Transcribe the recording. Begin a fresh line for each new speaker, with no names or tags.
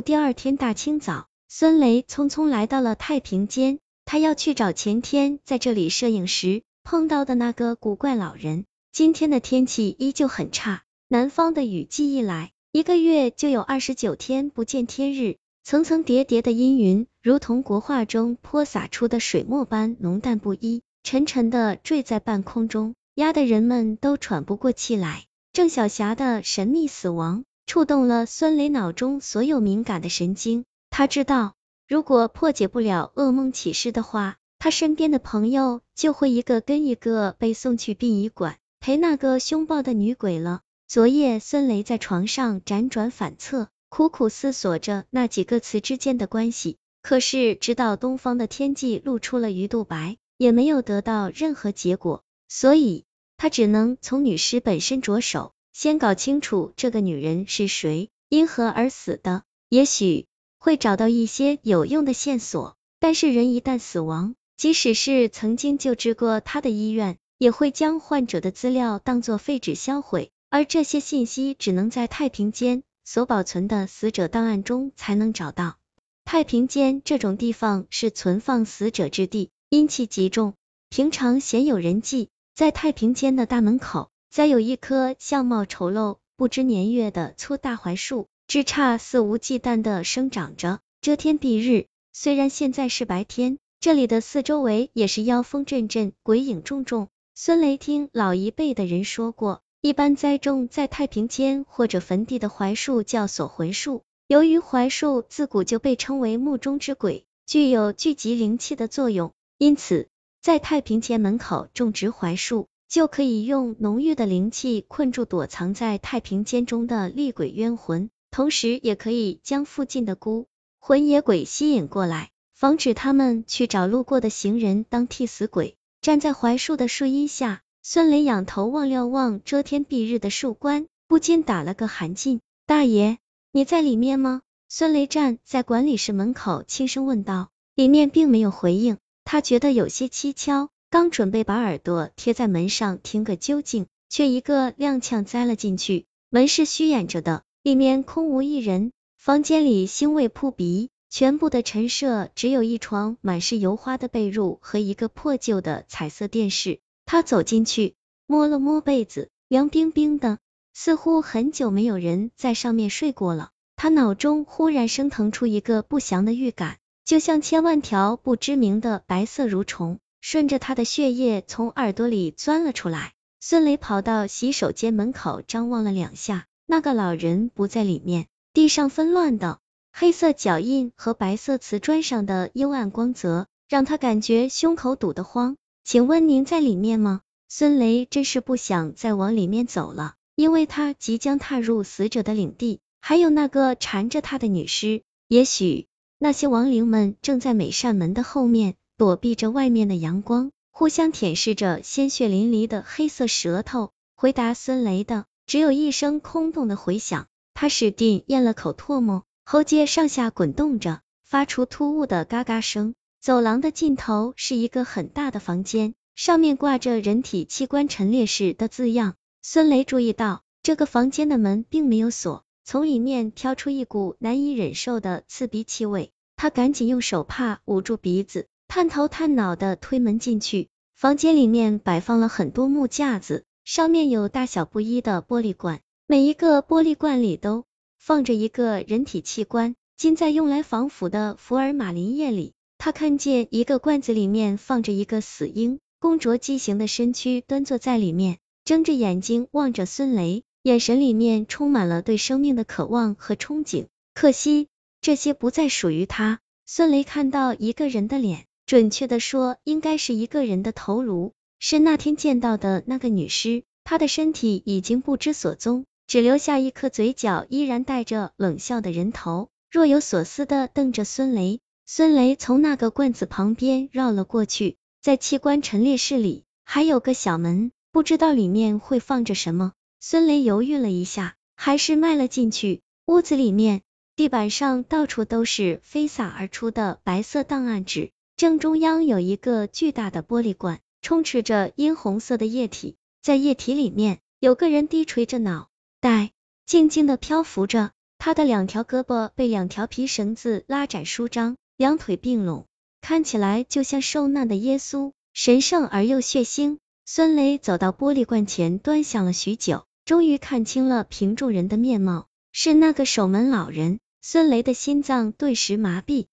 第二天大清早，孙雷匆匆来到了太平间，他要去找前天在这里摄影时碰到的那个古怪老人。今天的天气依旧很差，南方的雨季一来，一个月就有二十九天不见天日，层层叠叠的阴云如同国画中泼洒出的水墨般浓淡不一，沉沉的坠在半空中，压得人们都喘不过气来。郑晓霞的神秘死亡触动了孙雷脑中所有敏感的神经，他知道，如果破解不了噩梦启示的话，他身边的朋友就会一个跟一个被送去殡仪馆。陪那个凶暴的女鬼了。昨夜，孙雷在床上辗转反侧，苦苦思索着那几个词之间的关系。可是，直到东方的天际露出了鱼肚白，也没有得到任何结果。所以，他只能从女尸本身着手，先搞清楚这个女人是谁，因何而死的，也许会找到一些有用的线索。但是，人一旦死亡，即使是曾经救治过他的医院。也会将患者的资料当作废纸销毁，而这些信息只能在太平间所保存的死者档案中才能找到。太平间这种地方是存放死者之地，阴气极重，平常鲜有人迹。在太平间的大门口，栽有一棵相貌丑陋、不知年月的粗大槐树，枝杈肆无忌惮的生长着，遮天蔽日。虽然现在是白天，这里的四周围也是妖风阵阵，鬼影重重。孙雷听老一辈的人说过，一般栽种在太平间或者坟地的槐树叫锁魂树。由于槐树自古就被称为墓中之鬼，具有聚集灵气的作用，因此在太平间门口种植槐树，就可以用浓郁的灵气困住躲藏在太平间中的厉鬼冤魂，同时也可以将附近的孤魂野鬼吸引过来，防止他们去找路过的行人当替死鬼。站在槐树的树荫下，孙雷仰头望了望遮天蔽日的树冠，不禁打了个寒噤。大爷，你在里面吗？孙雷站在管理室门口，轻声问道。里面并没有回应，他觉得有些蹊跷，刚准备把耳朵贴在门上听个究竟，却一个踉跄栽了进去。门是虚掩着的，里面空无一人，房间里腥味扑鼻。全部的陈设只有一床满是油花的被褥和一个破旧的彩色电视。他走进去，摸了摸被子，凉冰冰的，似乎很久没有人在上面睡过了。他脑中忽然升腾出一个不祥的预感，就像千万条不知名的白色蠕虫顺着他的血液从耳朵里钻了出来。孙雷跑到洗手间门口，张望了两下，那个老人不在里面，地上纷乱的。黑色脚印和白色瓷砖上的幽暗光泽，让他感觉胸口堵得慌。请问您在里面吗？孙雷真是不想再往里面走了，因为他即将踏入死者的领地，还有那个缠着他的女尸。也许那些亡灵们正在每扇门的后面躲避着外面的阳光，互相舔舐着鲜血淋漓的黑色舌头。回答孙雷的只有一声空洞的回响，他使劲咽了口唾沫。喉结上下滚动着，发出突兀的嘎嘎声。走廊的尽头是一个很大的房间，上面挂着“人体器官陈列室”的字样。孙雷注意到，这个房间的门并没有锁，从里面飘出一股难以忍受的刺鼻气味。他赶紧用手帕捂住鼻子，探头探脑的推门进去。房间里面摆放了很多木架子，上面有大小不一的玻璃罐，每一个玻璃罐里都。放着一个人体器官，浸在用来防腐的福尔马林液里。他看见一个罐子里面放着一个死婴，工着畸形的身躯端坐在里面，睁着眼睛望着孙雷，眼神里面充满了对生命的渴望和憧憬。可惜这些不再属于他。孙雷看到一个人的脸，准确的说，应该是一个人的头颅，是那天见到的那个女尸，她的身体已经不知所踪。只留下一颗嘴角依然带着冷笑的人头，若有所思的瞪着孙雷。孙雷从那个罐子旁边绕了过去，在器官陈列室里还有个小门，不知道里面会放着什么。孙雷犹豫了一下，还是迈了进去。屋子里面，地板上到处都是飞洒而出的白色档案纸，正中央有一个巨大的玻璃罐，充斥着殷红色的液体，在液体里面有个人低垂着脑。袋静静的漂浮着。他的两条胳膊被两条皮绳子拉展舒张，两腿并拢，看起来就像受难的耶稣，神圣而又血腥。孙雷走到玻璃罐前，端详了许久，终于看清了瓶中人的面貌，是那个守门老人。孙雷的心脏顿时麻痹，